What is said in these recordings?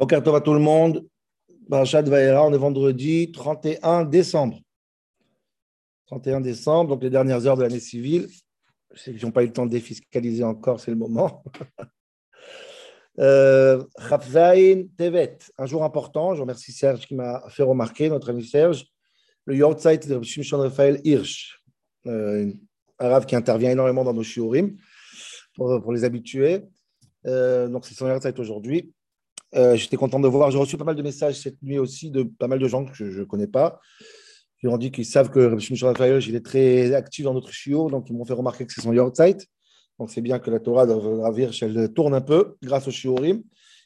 Bonjour à tout le monde. Parashat Vaera, on est vendredi 31 décembre. 31 décembre, donc les dernières heures de l'année civile. Sais qu'ils n'ont pas eu le temps de défiscaliser encore, c'est le moment. euh, Tevet, un jour important. Je remercie Serge qui m'a fait remarquer, notre ami Serge. Le Yortzeit de Shimshon Raphaël Hirsch, euh, un arabe qui intervient énormément dans nos shiurim pour, les habitués. Euh, donc c'est son Yortzeit aujourd'hui. Euh, j'étais content de voir. J'ai reçu pas mal de messages cette nuit aussi de pas mal de gens que je ne connais pas. Qui ont dit qu'ils savent que Rabbi Shimon il est très actif dans notre shiur, donc ils m'ont fait remarquer que c'est son Yortzeit. Donc c'est bien que la Torah de Ravir, elle tourne un peu grâce au shiurim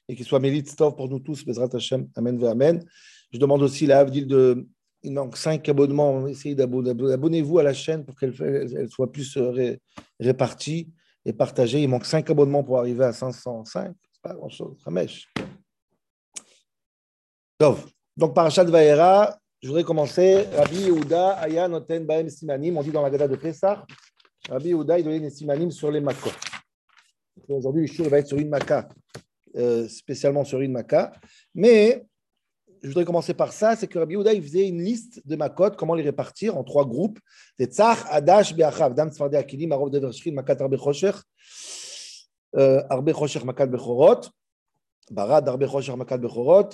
et qu'il soit Stov pour nous tous, Bezrat Hashem, Amen, Amen. Je demande aussi la Havdil de. Il manque cinq abonnements. Essayez d'abonnez-vous à la chaîne pour qu'elle elle soit plus euh, répartie et partagée. Il manque cinq abonnements pour arriver à 505. C'est pas grand-chose. mèche. Donc, Parashat Vaera, je voudrais commencer. Rabbi Yehuda, Aya Noten Baem Simanim, on dit dans la Gada de Pessah. Rabbi Yehuda, il donnait des Simanim sur les Makot. Aujourd'hui, le va être sur une Maka, euh, spécialement sur une Maka. Mais je voudrais commencer par ça c'est que Rabbi Yehuda, il faisait une liste de Makot, comment les répartir en trois groupes. C'est Tzach, Adash, Beachav, Dam Tzfardé Akilim, Arov Devershrin, Makat Arbe Chosher, euh, Arbe Chosher, Makat Bechorot, Barad, Arbe Chosher, Makat Bechorot.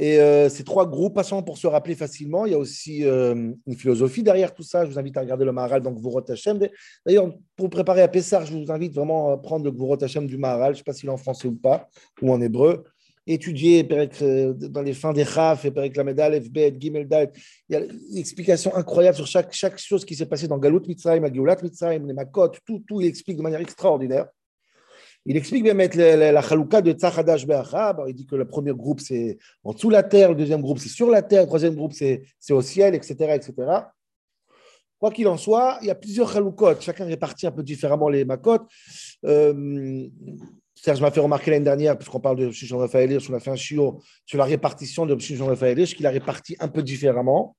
Et euh, ces trois groupes, passons pour se rappeler facilement, il y a aussi euh, une philosophie derrière tout ça. Je vous invite à regarder le Maharal, donc Gvurot Hashem. D'ailleurs, pour préparer à Pessar, je vous invite vraiment à prendre le Gvurot Hashem du Maharal. Je ne sais pas s'il est en français ou pas, ou en hébreu. Étudier euh, dans les fins des Chaf, et Perek Lamedal, FB, Gimel Il y a une explication incroyable sur chaque, chose qui s'est passée dans Galut Mitzrayim, Geulat Mitzrayim, les Makot, tout, tout, il explique de manière extraordinaire. Il explique bien mettre la, chalouka de Tzachadash Be'achab. Il dit que le premier groupe, c'est en dessous de la terre, le deuxième groupe, c'est sur la terre, le troisième groupe, c'est au ciel, etc., etc. Quoi qu'il en soit, il y a plusieurs chaloukot. Chacun répartit un peu différemment les makot. Euh, Serge m'a fait remarquer l'année dernière, puisqu'on parle de Shishon Raphaël on a fait un sur la répartition de Shishon Raphaël qu'il a réparti un peu différemment.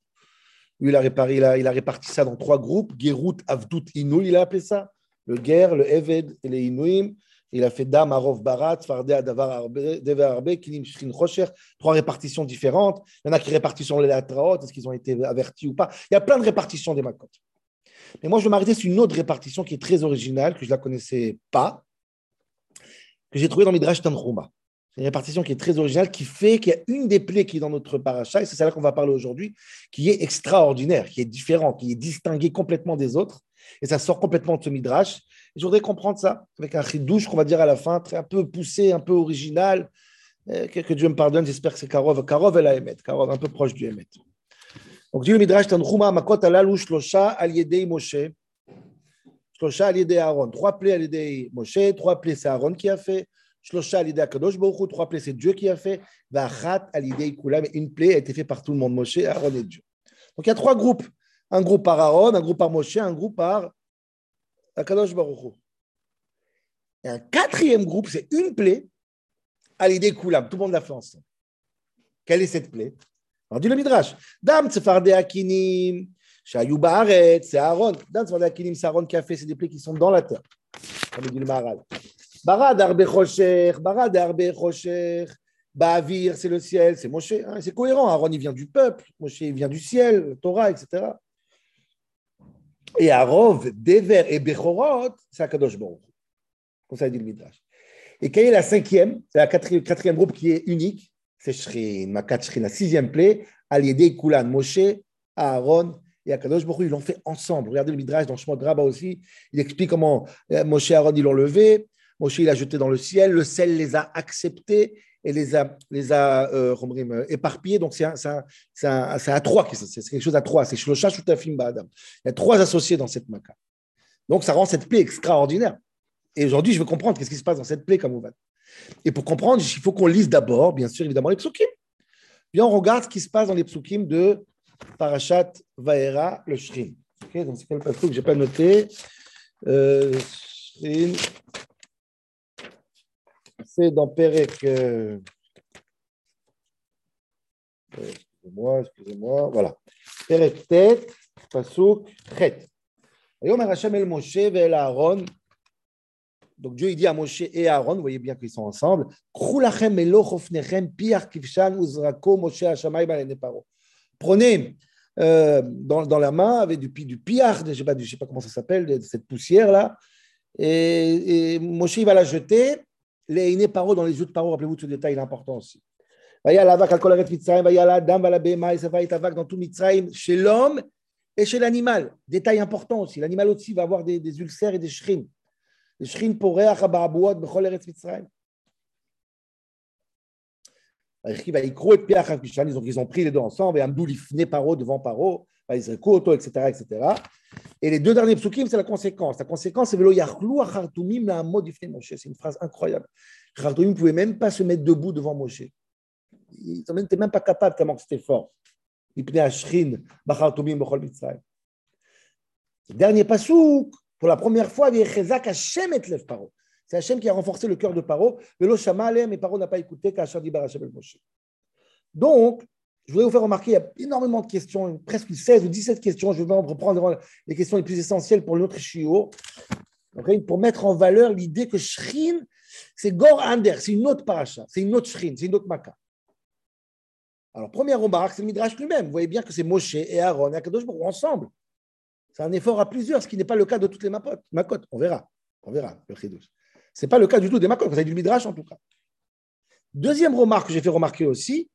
Il a, réparti, il, il a réparti ça dans trois groupes. Gerut, Avdut, Inou, il a appelé ça. Le Ger, le Eved et les Inouim. Il a fait Dam, Arov, Barat, Fardé, Adavar, Dever, Arbe, Kilim, Shrin, Rocher, trois répartitions différentes. Il y en a qui répartissent les latraot, est-ce qu'ils ont été avertis ou pas? Il y a plein de répartitions des Makot. Mais moi, je vais m'arrêter sur une autre répartition qui est très originale, que je ne la connaissais pas, que j'ai trouvée dans Midrash Tanchuma. C'est une répartition qui est très originale, qui fait qu'il y a une des plaies qui est dans notre paracha, et c'est celle-là qu'on va parler aujourd'hui, qui est extraordinaire, qui est différente, qui est distinguée complètement des autres, et ça sort complètement de ce Midrash. Je voudrais comprendre ça avec un chidouche qu'on va dire à la fin, très, un peu poussé, un peu original. Euh, que, Dieu me pardonne, j'espère que c'est Karov. Karov et la Emet. Karov, un peu proche du Emet. Donc, dit le Midrash, Tanchuma, Makot alalu shlosha al yedei Moshe. Shlosha al yedei Aaron. Trois plaies al yedei Moshe, trois plaies c'est Aaron qui a fait. Shlosha al yedei Akadosh Baruch trois plaies c'est Dieu qui a fait. Vachat al yedei Kulam. Une plaie a été faite par tout le monde, Moshe, Aaron et Dieu. Donc, il y a trois groupes. Un groupe par Aaron, un groupe par Moshe, un groupe par Akadosh Baruch Et un quatrième groupe, c'est une plaie à l'idée Koulam. Tout le monde l'a fait ensemble. Quelle est cette plaie? On dit le Midrash. Dam Tsefarde Akinim, Shayou Baaret, c'est Aaron. Dam Tsefarde Akinim, c'est Aaron qui a fait, c'est des plaies qui sont dans la terre. Comme dit le Maharal. Barad Arbe Chocher, Barad Arbe Chocher. Ba'avir, c'est le ciel, c'est Moshe. Hein, c'est cohérent. Aaron, il vient du peuple. Moshe, il vient du ciel, Torah, etc. Et Arov, Dever et Bechorot, c'est Akadosh Baruch. Comme ça dit le Midrash. Et quelle est la cinquième? C'est la quatrième, groupe qui est unique. C'est Shrin, Makat Shrin, la sixième plaie. Aliédé, Kulan, Moshe, Aaron et Akadosh Baruch ils l'ont fait ensemble. Regardez le Midrash dans Shemot Rabba aussi. Il explique comment euh, Moshe et Aaron, ils l'ont levé. Moshe, il a jeté dans le ciel. Le ciel les a acceptés et les a, les a euh, euh éparpillés. Donc, c'est à trois, c'est quelque chose à trois. C'est Shlosha Shutafim Ba'adam. Il y a trois associés dans cette maca. Donc, ça rend cette plaie extraordinaire. Et aujourd'hui, je veux comprendre qu'est-ce qui se passe dans cette plaie, comme. Et pour comprendre, il faut qu'on lise d'abord, bien sûr, évidemment, les psukim. Bien, on regarde ce qui se passe dans les psukim de Parashat Vaera, le Shrin. donc, c'est quel que je n'ai pas noté? Euh, verset dans Pérec. Euh, excusez-moi, excusez-moi. Voilà. Pérec tête, Pasouk, Chet. Donc Dieu il dit à Moshe et à Aaron, vous voyez bien qu'ils sont ensemble, ben prenez euh, dans, dans, la main avec du, du je ne sais, sais, pas comment ça s'appelle, cette poussière là, et, et Moshe il va la jeter les iné paro dans les yeux de paro, rappelez-vous de ce détail, il est important aussi. Dans tout Mitzrayim, chez l'homme et chez l'animal. Détail important aussi, l'animal aussi va avoir des, des ulcères et des shrines. Les shrines pour bechol eretz Mitzrayim. Ils ont pris les deux ensemble et Amdou lifne paro devant paro, ils auto, etc., etc. Et les deux derniers psukim, c'est la conséquence. La conséquence, c'est velo yachlou achartumim la Moshe. C'est une phrase incroyable. Chartumim ne pouvait même pas se mettre debout devant Moshe. Ils n'étaient même pas capables tellement que c'était fort. Dernier pasouk, pour la première fois, c'est Hachem qui a renforcé le cœur de Paro. mais Paro n'a pas écouté Donc, je voulais vous faire remarquer, il y a énormément de questions, presque 16 ou 17 questions. Je vais en reprendre les questions les plus essentielles pour notre chiot. pour mettre en valeur l'idée que Shrin, c'est Gor Ander, c'est une autre paracha, c'est une autre Shrin, c'est une autre Maka. Alors, première remarque, c'est le Midrash lui-même. Vous voyez bien que c'est Moshe et Aaron et Akadosh ensemble. C'est un effort à plusieurs, ce qui n'est pas le cas de toutes les makotes. On verra. On verra le. Ce n'est pas le cas du tout des makotes. Vous avez du Midrash en tout cas. Deuxième remarque que j'ai fait remarquer aussi,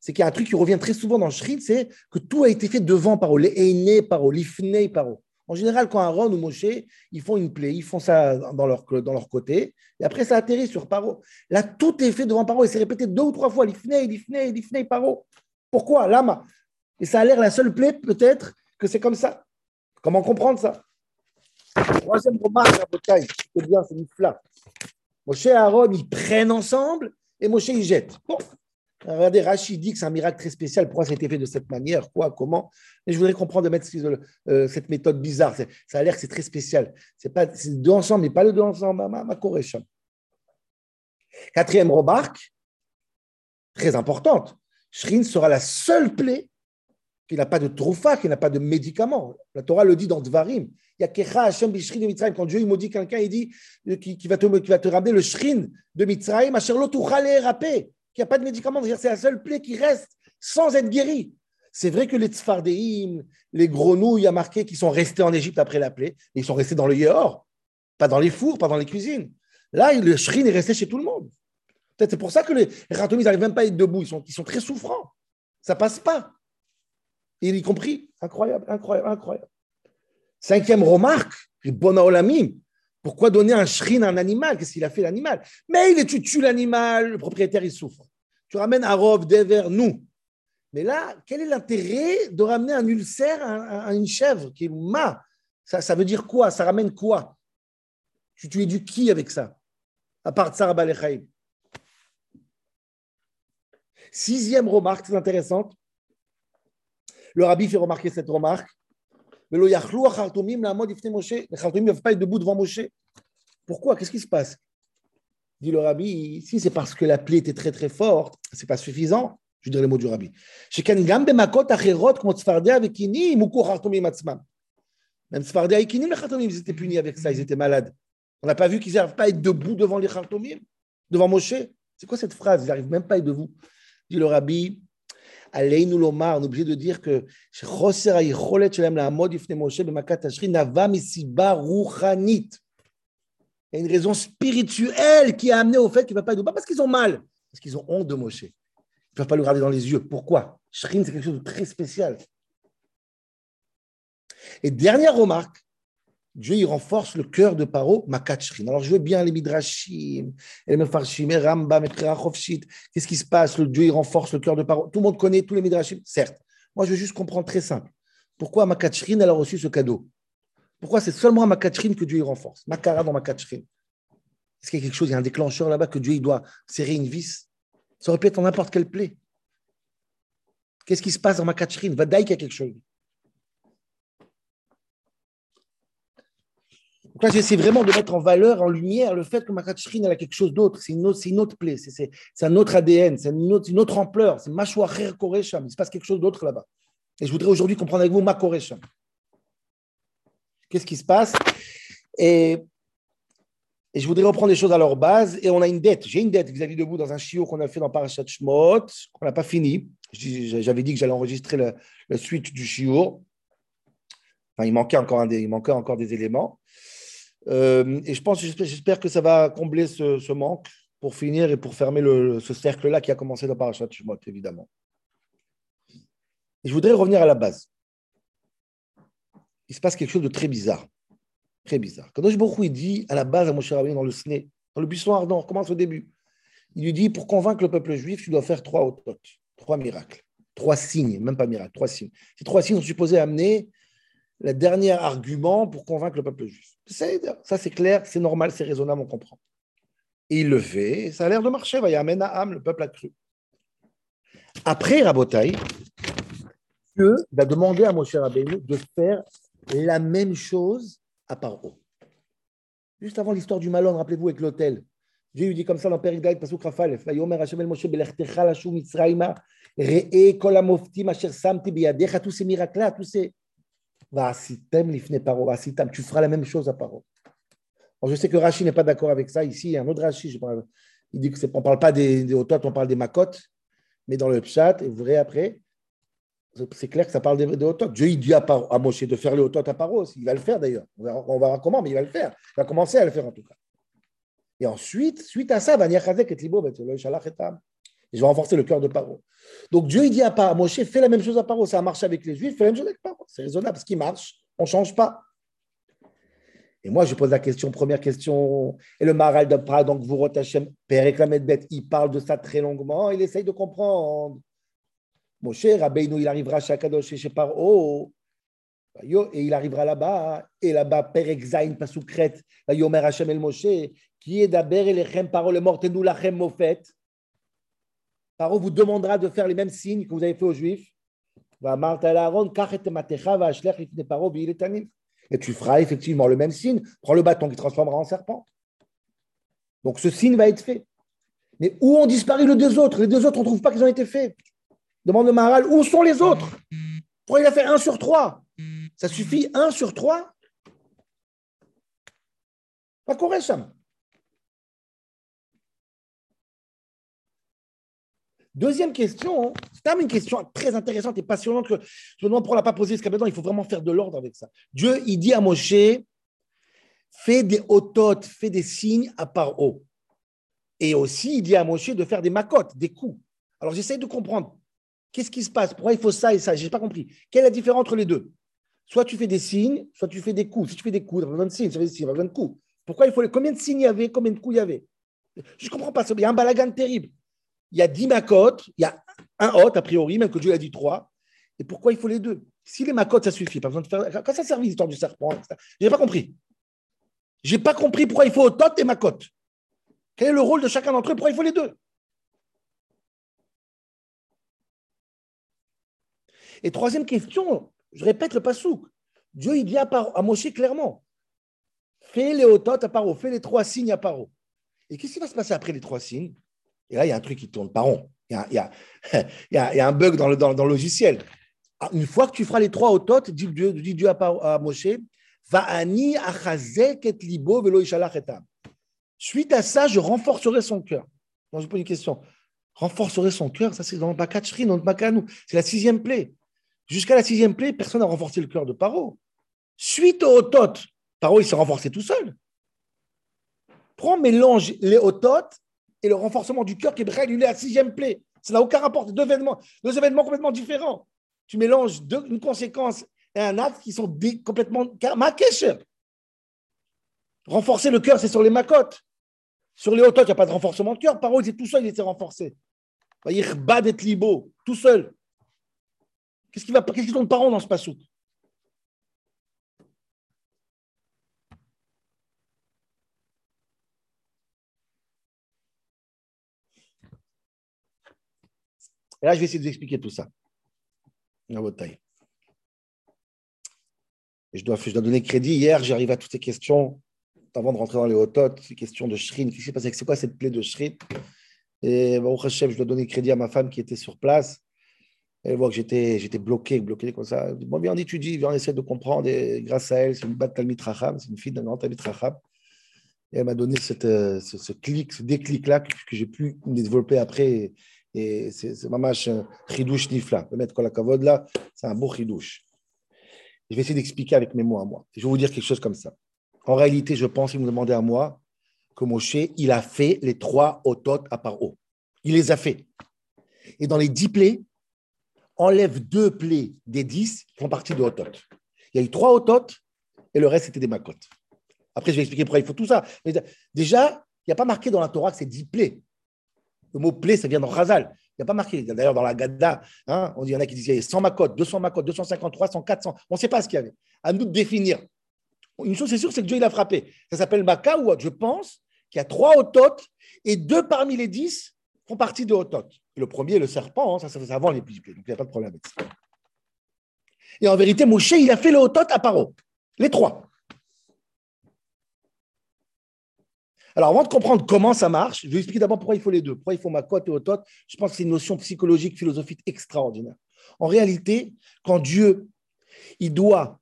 c'est qu'il y a un truc qui revient très souvent dans le Shrid, c'est que tout a été fait devant Paro, les Einé Paro, l'Ifnei Paro. En général, quand Aaron ou Moshe, ils font une plaie, ils font ça dans leur, côté, et après ça atterrit sur Paro. Là, tout est fait devant Paro, et c'est répété deux ou trois fois, l'Ifnei, l'Ifnei, l'Ifnei, Paro. Pourquoi? Lama. Et ça a l'air la seule plaie, peut-être, que c'est comme ça. Comment comprendre ça? Troisième remarque, c'est bien, c'est une flamme. Moshe et Aaron, ils prennent ensemble, et Moshe, il jette. Bon, Regardez, Rachid dit que c'est un miracle très spécial. Pourquoi ça a été fait de cette manière? Quoi? Comment? Mais je voudrais comprendre de mettre euh, cette méthode bizarre. Ça a l'air que c'est très spécial. C'est pas deux ensemble, mais pas le deux ensemble. Ma, ma Quatrième remarque, très importante. Shrin sera la seule plaie qui n'a pas de troufa, qui n'a pas de médicament. La Torah le dit dans Dvarim. Il y a Kecha Hashem Bishrin de Mitzrayim. Quand Dieu il maudit quelqu'un, il dit qui, va te, qui va te ramener le Shrin de Mitzrayim, Asher lo rapé il n'y a pas de médicament. C'est la seule plaie qui reste sans être guérie. C'est vrai que les tzfardéim, les grenouilles, a marqué qu'ils sont restés en Égypte après la plaie. ils sont restés dans le yehor, pas dans les fours, pas dans les cuisines. Là, le shrin est resté chez tout le monde. Peut-être c'est pour ça que les ratomis n'arrivent même pas à être debout. Ils sont, très souffrants. Ça passe pas. Et y compris, incroyable, incroyable, incroyable. Cinquième remarque, bon olamim, pourquoi donner un shrin à un animal? Qu'est-ce qu'il a fait l'animal? Mais il est, tu tues l'animal, le propriétaire il souffre. Tu ramènes un robe vers nous. Mais là, quel est l'intérêt de ramener un ulcère à, une chèvre qui est ma? Ça, veut dire quoi? Ça ramène quoi? Tu, du qui avec ça? À part Tsar Sixième remarque très intéressante. Le rabbi fait remarquer cette remarque. Mais le yachlou achartumim la mode Moshe. Les chartumim ne peuvent pas être debout devant Moshe. Pourquoi? Qu'est-ce qui se passe? Dit le rabbi, si c'est parce que la plaie était très très forte, c'est pas suffisant. Je dirais les mots du rabbi. Même Sfardia et Kinim, les ils étaient punis avec ça, ils étaient malades. On n'a pas vu qu'ils n'arrivent pas à être debout devant les Khartomim, devant Moshe. C'est quoi cette phrase? Ils n'arrivent même pas à être debout. Dit le rabbi, allez nous l'omar, on est obligé de dire que il y a une raison spirituelle qui a amené au fait qu'il ne va pas être Pas parce qu'ils ont mal, parce qu'ils ont honte de Moshe. Ils ne peuvent pas le regarder dans les yeux. Pourquoi? Shrin, c'est quelque chose de très spécial. Et dernière remarque, Dieu il renforce le cœur de Paro, Makat Shrin. Alors je veux bien les Midrashim, les Mefarshim, les Rambam, les Qu'est-ce qui se passe? Le Dieu il renforce le cœur de Paro. Tout le monde connaît tous les Midrashim, certes. Moi je veux juste comprendre très simple. Pourquoi Makat Shrin a reçu ce cadeau? Pourquoi c'est seulement à Makatchrin que Dieu y renforce? Makara dans Makatchrin. Est-ce qu'il y a quelque chose, il y a un déclencheur là-bas que Dieu il doit serrer une vis? Ça aurait pu être en n'importe quelle plaie. Qu'est-ce qui se passe dans Makatchrin? Vadaï qu'il y a quelque chose. Donc là, j'essaie vraiment de mettre en valeur, en lumière, le fait que Makatchrin a quelque chose d'autre. C'est une, autre, plaie, c'est un autre ADN, c'est une autre, ampleur. C'est Mashwacher Koresham. Il se passe quelque chose d'autre là-bas. Et je voudrais aujourd'hui comprendre avec vous Makoresham. Qu'est-ce qui se passe? Et je voudrais reprendre les choses à leur base. Et on a une dette. J'ai une dette vis-à-vis de vous dans un chiot qu'on a fait dans Parashat Shmot, qu'on n'a pas fini. J'avais dit que j'allais enregistrer la, suite du chiot. Il manquait encore des éléments. Euh, et je pense, j'espère que ça va combler ce, manque pour finir et pour fermer ce cercle-là qui a commencé dans Parashat Shmot, évidemment. Je voudrais revenir à la base. Il se passe quelque chose de très bizarre. Très bizarre. Quand Baruch il dit à la base à Moshe Rabbeinu dans le Sné, dans le buisson ardent, on commence au début. Il lui dit pour convaincre le peuple juif, tu dois faire trois autotes, trois miracles, trois signes, même pas miracles, trois signes. Ces trois signes sont supposés amener le dernier argument pour convaincre le peuple juif. Ça, c'est clair, c'est normal, c'est raisonnable, on comprend. Et il le fait, et ça a l'air de marcher. Va y amener à le peuple a cru. Après Rabotaï, Dieu va demander à Moshe Rabbeinu de faire la même chose à Paro. Juste avant l'histoire du Malon, rappelez-vous avec l'hôtel. Dieu lui dit comme ça dans Père Gdaït, Pasuk Rafal, Vayomer Hashem el Moshe belechtecha lashu mitzrayma, re'e kol amoftim asher samti biyadecha, tous ces miracles-là, tous ces... tu feras la même chose à Paro. je sais que Rashi n'est pas d'accord avec ça. Ici, il y a un autre Rashi, il dit qu'on ne parle pas des, des on parle des makotes, mais dans le chat, et vous verrez après, c'est clair que ça parle des, des Dieu, il dit à, à Moshe de faire les Otot à Paros. Il va le faire d'ailleurs. On on verra, comment, mais il va le faire. Il va commencer à le faire en tout cas. Et ensuite, suite à ça, va et Libo, et je vais renforcer le cœur de Paro. Donc Dieu, il dit à, Moshe, fais la même chose à Paro. Ça a marché avec les Juifs, fais la même chose avec Paro. C'est raisonnable. Ce qui marche, on ne change pas. Et moi, je pose la question, première question. Et le Maral de Pra, donc vous Hachem, Père bête, il parle de ça très longuement. Il essaye de comprendre. Moshe, Rabbeinu, il arrivera chez Akadosh chez Paro, et il arrivera là-bas, et là-bas, Père Exaïn, Pasukret, Yomer Hashem el Moshe, qui est d'Aber et Lechem Paro, le mortenu lachem mofet. Paro vous demandera de faire les mêmes signes que vous avez fait aux Juifs. Et tu feras effectivement le même signe. Prends le bâton qui transformera en serpent. Donc ce signe va être fait. Mais où ont disparu les deux autres? Les deux autres, on ne trouve pas qu'ils ont été faits. Demande le Maharal, où sont les autres? Pourquoi il a fait 1 sur 3 Ça suffit 1 sur 3 Pas correct. Deuxième question, c'est quand même une question très intéressante et passionnante que je me demande ne l'a pas posée jusqu'à maintenant. Il faut vraiment faire de l'ordre avec ça. Dieu, il dit à Moshe fais des ototes, fais des signes à part eau. Et aussi, il dit à Moshe de faire des macotes, des coups. Alors, j'essaie de comprendre. Qu'est-ce qui se passe? Pourquoi il faut ça et ça? Je n'ai pas compris. Quelle est la différence entre les deux? Soit tu fais des signes, soit tu fais des coups. Si tu fais des coups, il y a besoin de signes, il y a besoin de coups. Pourquoi il faut les... Combien de signes il y avait? Combien de coups il y avait? Je ne comprends pas. Il y a un balagan terrible. Il y a dix macotes, il y a un hôte, a priori, même que Dieu a dit trois. Et pourquoi il faut les deux? Si les macotes, ça suffit, pas besoin de faire. Quand ça sert l'histoire du serpent Je n'ai pas compris. Je n'ai pas compris pourquoi il faut hôte et macote. Quel est le rôle de chacun d'entre eux? Pourquoi il faut les deux? Et troisième question, je répète le pasouk. Dieu, il dit à, à Moshe clairement fais les otot à paro, fais les trois signes à paro. Et qu'est-ce qui va se passer après les trois signes? Et là, il y a un truc qui tourne pas rond. Il y a, y a, un bug dans le, dans, le logiciel. Ah, une fois que tu feras les trois otot, dit Dieu, dit Dieu à, à Moshe ani et libo velo Suite à ça, je renforcerai son cœur. Moi, je pose une question. Renforcerai son cœur, ça c'est dans le Bakachri, dans le Bakanou. C'est la sixième plaie. Jusqu'à la sixième plaie, personne n'a renforcé le cœur de Paro. Suite au Hotot, Paro, il s'est renforcé tout seul. Prends, mélange les Hotot et le renforcement du cœur qui est est à sixième plaie. Ça n'a aucun rapport. Deux événements, deux événements complètement différents. Tu mélanges deux, une conséquence et un acte qui sont complètement. Makesher. Renforcer le cœur, c'est sur les makotes. Sur les Hotot, il n'y a pas de renforcement de cœur. Paro, il est tout seul, il s'est renforcé. Il d'être libo, tout seul. Qu'est-ce qui va, qu'est-ce qui tourne rond dans ce passouk Et là, je vais essayer de vous expliquer tout ça. À votre je dois, je dois donner crédit. Hier, j'arrive à toutes ces questions, avant de rentrer dans les hototes, ces questions de Shrin. Qu'est-ce qui s'est passé? C'est quoi cette plaie de Shrin Et au Hashem, je dois donner crédit à ma femme qui était sur place. Elle voit que j'étais, j'étais bloqué, bloqué comme ça. Bon, bien, on étudie, on essaie de comprendre. Et grâce à elle, c'est une batte Talmit c'est une fille d'un grand Talmit. Et elle m'a donné cette, euh, ce, clic, ce déclic-là que j'ai pu développer après. Et, c'est mamash un chidouche nifla. Le mettre la kavod là, c'est un beau chidouche. Je vais essayer d'expliquer avec mes mots à moi. Je vais vous dire quelque chose comme ça. En réalité, je pense, vous me demandez à moi, que Moshe, il a fait les trois otot à Paro. Il les a fait. Et dans les dix plaies, enlève deux plaies des dix qui font partie de otot. Il y a eu trois otot et le reste, c'était des makot. Après, je vais expliquer pourquoi il faut tout ça. Mais déjà, il n'y a pas marqué dans la Torah que c'est dix plaies. Le mot plaie, ça vient dans Chazal. Il n'y a pas marqué. D'ailleurs, dans la Gadda, hein, on dit, il y en a qui disent qu'il y a 100 makot, 200 makot, 250, 300, 400. On ne sait pas ce qu'il y avait. À nous de définir. Une chose, c'est sûr, c'est que Dieu, il a frappé. Ça s'appelle Maka ou. Je pense qu'il y a trois Otot et deux parmi les dix font partie de Otot. Le premier, le serpent, hein, ça, ça avant les plaies. Donc, il n'y a pas de problème avec ça. Et en vérité, Moshe, il a fait le Otot à Paro. Les trois. Alors, avant de comprendre comment ça marche, je vais expliquer d'abord pourquoi il faut les deux. Pourquoi il faut Makot et Otot. Je pense que c'est une notion psychologique, philosophique extraordinaire. En réalité, quand Dieu, il doit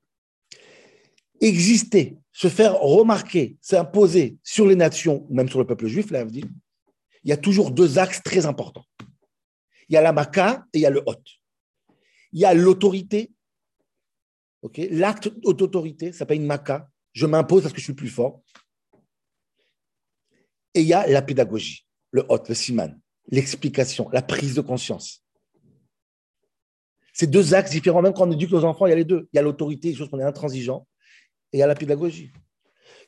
exister, se faire remarquer, s'imposer sur les nations, même sur le peuple juif, là, il y a toujours deux axes très importants. Il y a la Maka et il y a le Hot. Il y a l'autorité, ok, l'acte d'autorité, ça s'appelle une Maka, je m'impose parce que je suis plus fort. Et il y a la pédagogie, le Hot, le Siman, l'explication, la prise de conscience. C'est deux axes différents, même quand on éduque nos enfants, il y a les deux. Il y a l'autorité, chose qu'on est intransigeant, et il y a la pédagogie.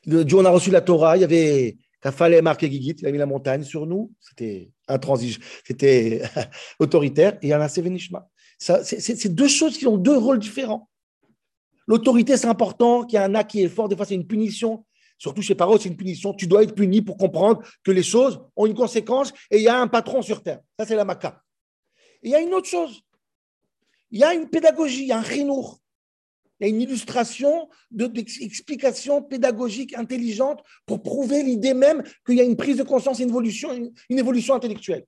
Le jour où on a reçu la Torah, il y avait Kafale marqué Gigit, il a mis la montagne sur nous, c'était intransigeant, c'était autoritaire, et il y en a Sevenishma. C'est deux choses qui ont deux rôles différents. L'autorité, c'est important, qu'il y a un acte qui est fort, des fois c'est une punition, surtout chez Paro, c'est une punition, tu dois être puni pour comprendre que les choses ont une conséquence et il y a un patron sur terre. Ça, c'est la Maka. Et il y a une autre chose, il y a une pédagogie, un chinour. Il y a une illustration d'explication pédagogique intelligente pour prouver l'idée même qu'il y a une prise de conscience, une évolution, une, évolution intellectuelle.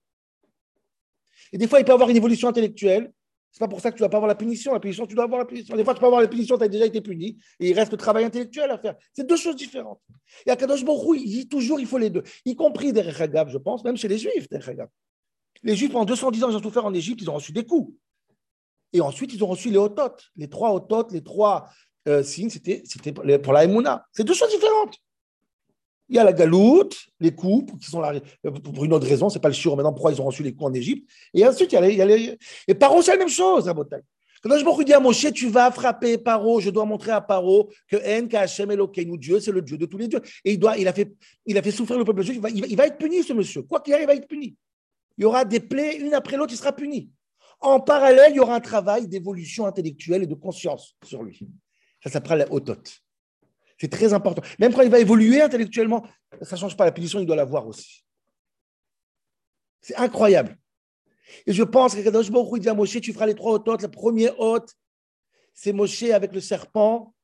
Et des fois, il peut y avoir une évolution intellectuelle. Ce n'est pas pour ça que tu ne dois pas avoir la punition. La punition, tu dois avoir la punition. Des fois, tu peux avoir la punition, tu as déjà été puni, il reste le travail intellectuel à faire. C'est deux choses différentes. Et Akadosh Baruch il dit toujours il faut les deux, y compris des Hagav, je pense, même chez les Juifs, des Les Juifs, pendant 210 ans, ils ont souffert en Égypte, ils ont reçu des coups. Et ensuite, ils ont reçu les otot. Les trois otot, les trois euh, signes, c'était pour la Emouna. C'est deux choses différentes. Il y a la galoute, les coups, qui sont là, pour une autre raison, c'est pas le sûr maintenant pourquoi ils ont reçu les coups en Égypte? Et ensuite, il y a les. Et Paro, c'est la même chose à Botaï. Quand je me dis à Moshe, tu vas frapper Paro, je dois montrer à Paro que En, Kachem, Elokeinu, Dieu, c'est le Dieu de tous les dieux. Et il, doit, il, a, fait, il a fait souffrir le peuple juif, il va, il va être puni, ce monsieur. Quoi qu'il arrive, il va être puni. Il y aura des plaies, une après l'autre, il sera puni. En parallèle, il y aura un travail d'évolution intellectuelle et de conscience sur lui. Ça s'appelle la autote. C'est très important. Même quand il va évoluer intellectuellement, ça ne change pas la punition, il doit l'avoir aussi. C'est incroyable. Et je pense que Kadosh Baruch dit à Moshe, tu feras les trois hôtes. Le premier hôte, c'est Moshe avec le serpent.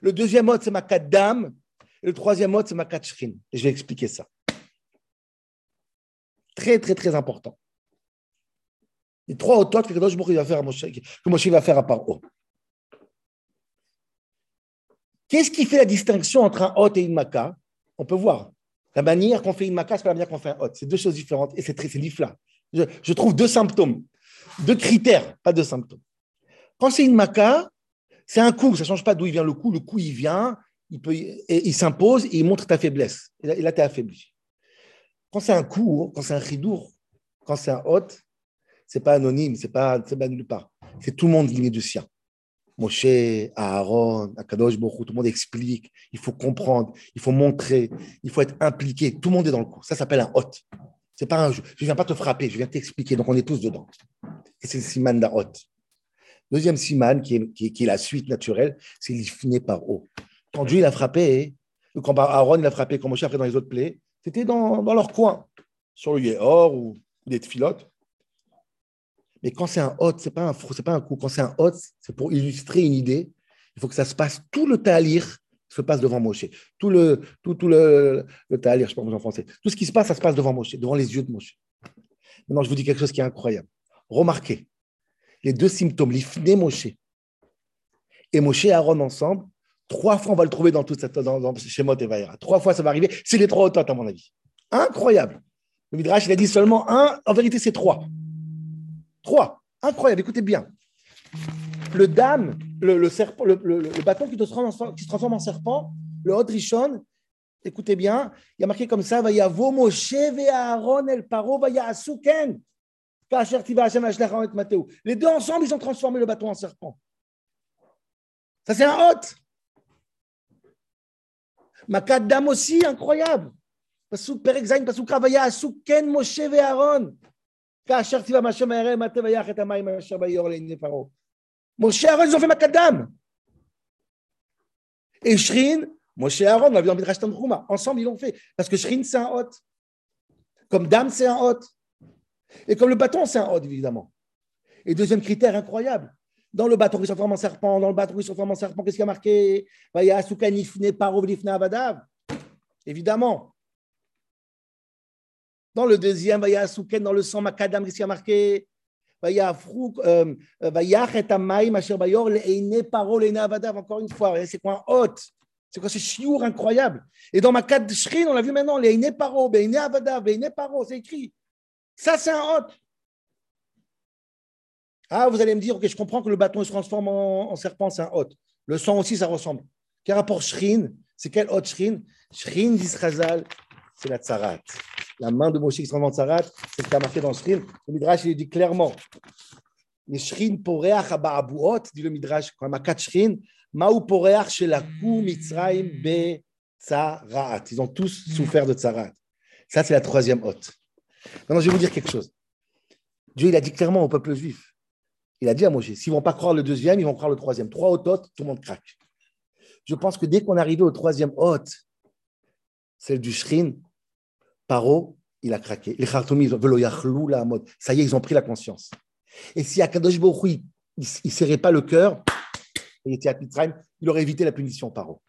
Le deuxième hôte, c'est ma dame. Et le troisième hôte, c'est ma shrin. Et je vais expliquer ça. Très, très, très important. Les trois autres que Kadosh va faire à Moshe, que Moshe va faire à Paro. Qu'est-ce qui fait la distinction entre un hôte et une maca? On peut voir. La manière qu'on fait une maca, c'est pas la manière qu'on fait un hôte. C'est deux choses différentes et c'est très, c'est Je, je, trouve deux symptômes, deux critères, pas deux symptômes. Quand c'est une maca, c'est un coup, ça ne change pas d'où il vient le coup. Le coup, il vient, il, il s'impose et il montre ta faiblesse. Et là, tu es affaibli. Quand c'est un coup, quand c'est un ridour, quand c'est un hôte, c'est pas anonyme, c'est pas, pas nulle part. C'est tout le monde ligne du sien. Moshe, Aaron, Akadosh Bokhu, tout le monde explique. Il faut comprendre, il faut montrer, il faut être impliqué. Tout le monde est dans le coup. Ça s'appelle un hôte. C'est pas un jeu. Je viens pas te frapper, je viens t'expliquer. Donc on est tous dedans. Et c'est le siman d'un hôte. Deuxième siman, qui est, qui, est, la suite naturelle, c'est l'ifné par eau. Quand Dieu il a frappé, quand Aaron il a frappé, quand Moshe a fait dans les autres plaies, c'était dans, dans leur coin, sur le Yéhor ou des filotes. Mais quand c'est un hôte, ce n'est pas, un, pas un coup. Quand c'est un hôte, c'est pour illustrer une idée. Il faut que ça se passe, tout le talir se passe devant Moshe. Tout le, tout, tout le, le talir, je ne sais pas comment en français. Tout ce qui se passe, ça se passe devant Moshe, devant les yeux de Moshe. Maintenant, je vous dis quelque chose qui est incroyable. Remarquez, les deux symptômes, l'ifné Moshe et Moshe et Aaron ensemble, Trois fois, on va le trouver dans tout cette, dans, chez Mot et Vaïra. Trois fois, ça va arriver. C'est les trois autot, à mon avis. Incroyable. Le Midrash, il a dit seulement un. En vérité, c'est trois. Trois. Incroyable. Écoutez bien. Le dame, le, serpent, le, bâton qui, se transforme en serpent, le Hot écoutez bien, il y a marqué comme ça, va y avoir Moshe Aaron el Paro, va Asuken. Les deux ensemble, ils ont transformé le bâton en serpent. Ça, c'est un. Makat dame aussi, incroyable. Pasuk Perek Zain, Pasuk Kravaya, Asuken Moshe Aaron. כאשר ציווה מהשם מהרה מטה ויח את המים אשר ביור לעיני פרעה. משה אהרון, ils ont fait Makadam. Et Shrin, Moshe Aaron, on l'a vu dans Midrash Tanchuma. Ensemble, ils l'ont fait. Parce que Shrin, c'est un hôte. Comme Dam, c'est un hôte. Et comme le bâton, c'est un hôte, évidemment. Et deuxième critère incroyable. Dans le bâton qui se transforme en serpent, dans le bâton qui se transforme en serpent, qu'est-ce qu'il y a marqué Vaya Sukanifne Paro Avadav. Évidemment. Dans le deuxième, Vaya Souken, dans le sang Makadam, qu'est-ce qu'il y a marqué. Encore une fois, c'est quoi un hôte? C'est quoi ce chiour incroyable? Et dans ma de Shrin, on l'a vu maintenant, Leine Paro, Leine Avadav, Leine Paro, c'est écrit. Ça, c'est un hôte. Ah, vous allez me dire, ok, je comprends que le bâton se transforme en, serpent, c'est un hôte. Le sang aussi, ça ressemble. Quel rapport Shrin? C'est quel hôte Shrin? Shrin d'Israzal, c'est la tsarat. La main de Moshe qui se transforme en tsarat, c'est ce qui a marqué dans Shrin. Le Midrash, il dit clairement. Les Shrin poreach abaabuot, dit le Midrash, quand ma quatre Shrin, maou poreach shelaku mitzraim be tsarat. Ils ont tous souffert de tsarat. Ça, c'est la troisième hôte. Maintenant, je vais vous dire quelque chose. Dieu, il a dit clairement au peuple juif. Il a dit à Moshe, s'ils ne vont pas croire le deuxième, ils vont croire le troisième. Trois hôtes, tout le monde craque. Je pense que dès qu'on est arrivé au troisième hôte, celle du Shrin, Paro, il a craqué. Les Khartoumi, la mode. Ça y est, ils ont pris la conscience. Et si Akadosh Baruch il ne serrait pas le cœur, il était à il aurait évité la punition Paro.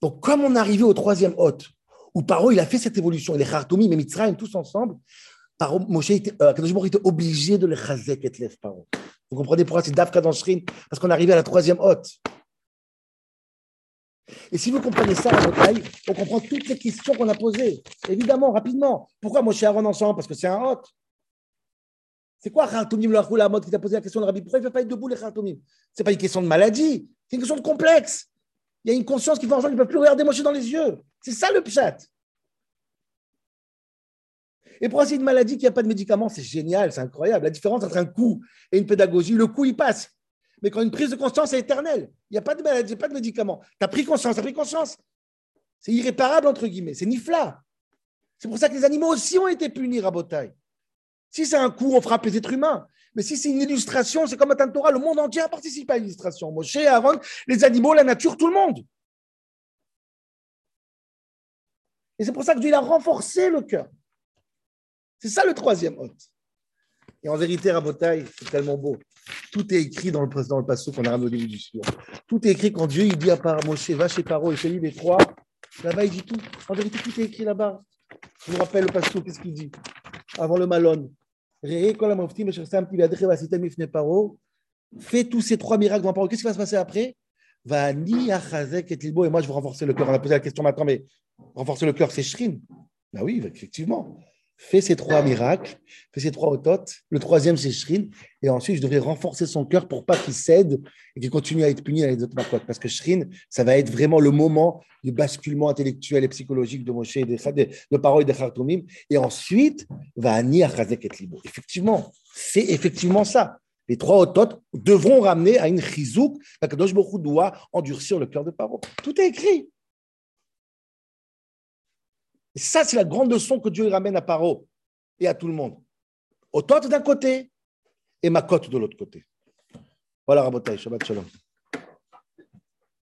Donc, comme on est arrivé au troisième hôte, où Paro, il a fait cette évolution. Les Khartoumi, mais Mitzrayim, tous ensemble, Paro, Moshe était, euh, était obligé de les chazek et les Paro. Vous comprenez pourquoi c'est Dafka dans Shrin? Parce qu'on est arrivé à la troisième hôte. Et si vous comprenez ça, on comprend toutes les questions qu'on a posées. Évidemment, rapidement. Pourquoi Moshe Aaron ensemble? Parce que c'est un hôte. C'est quoi Khartoumim, la mode qui t'a posé la question de Rabbi? Pourquoi il ne veut pas être debout, les Khartoumim Ce n'est pas une question de maladie, c'est une question de complexe. Il y a une conscience qui fait en sorte qu'ils ne peuvent plus regarder Moshe dans les yeux. C'est ça le pshat. Et pour c'est une maladie qui n'a pas de médicament, c'est génial, c'est incroyable. La différence entre un coup et une pédagogie, le coup, il passe. Mais quand une prise de conscience est éternelle, il n'y a pas de maladie, pas de médicament. Tu as pris conscience, tu as pris conscience. C'est irréparable, entre guillemets. C'est nifla. C'est pour ça que les animaux aussi ont été punis, Rabotaille. Si c'est un coup, on frappe les êtres humains. Mais si c'est une illustration, c'est comme un Torah, le monde entier a participé à l'illustration. Moshe, Aaron, les animaux, la nature, tout le monde. Et c'est pour ça que Dieu a renforcé le cœur. C'est ça le troisième hôte. Et en vérité, Rabotaï, c'est tellement beau. Tout est écrit dans le, dans le passage qu'on a ramené au début du suivant. Tout est écrit quand Dieu il dit à Moshe, va chez Paro et fais-lui les trois. Là-bas, il dit tout. En vérité, tout est écrit là-bas. Je vous rappelle le passage, qu'est-ce qu'il dit? Avant le malone. Fais tous ces trois miracles devant Paro. Qu'est-ce qui va se passer après? Va ni et moi je veux renforcer le cœur. On a posé la question maintenant, mais renforcer le cœur, c'est Shrin. Ben oui, effectivement fait ces trois miracles, fait ces trois autotes. Le troisième, c'est Shrin. Et ensuite, je devrais renforcer son cœur pour pas qu'il cède et qu'il continue à être puni dans les autres. Parce que Shrin, ça va être vraiment le moment du basculement intellectuel et psychologique de Moshe, de, de, de paroles de Khartoumim. Et ensuite, va Ani Achazek et. Effectivement, c'est effectivement ça. Les trois autotes devront ramener à une chizouk. Kadosh Baruch doit endurcir le cœur de Paro. Tout est écrit. Et ça, c'est la grande leçon que Dieu ramène à Paro et à tout le monde. Otot d'un côté et Makot de l'autre côté. Voilà, Rabotai, Shabbat Shalom.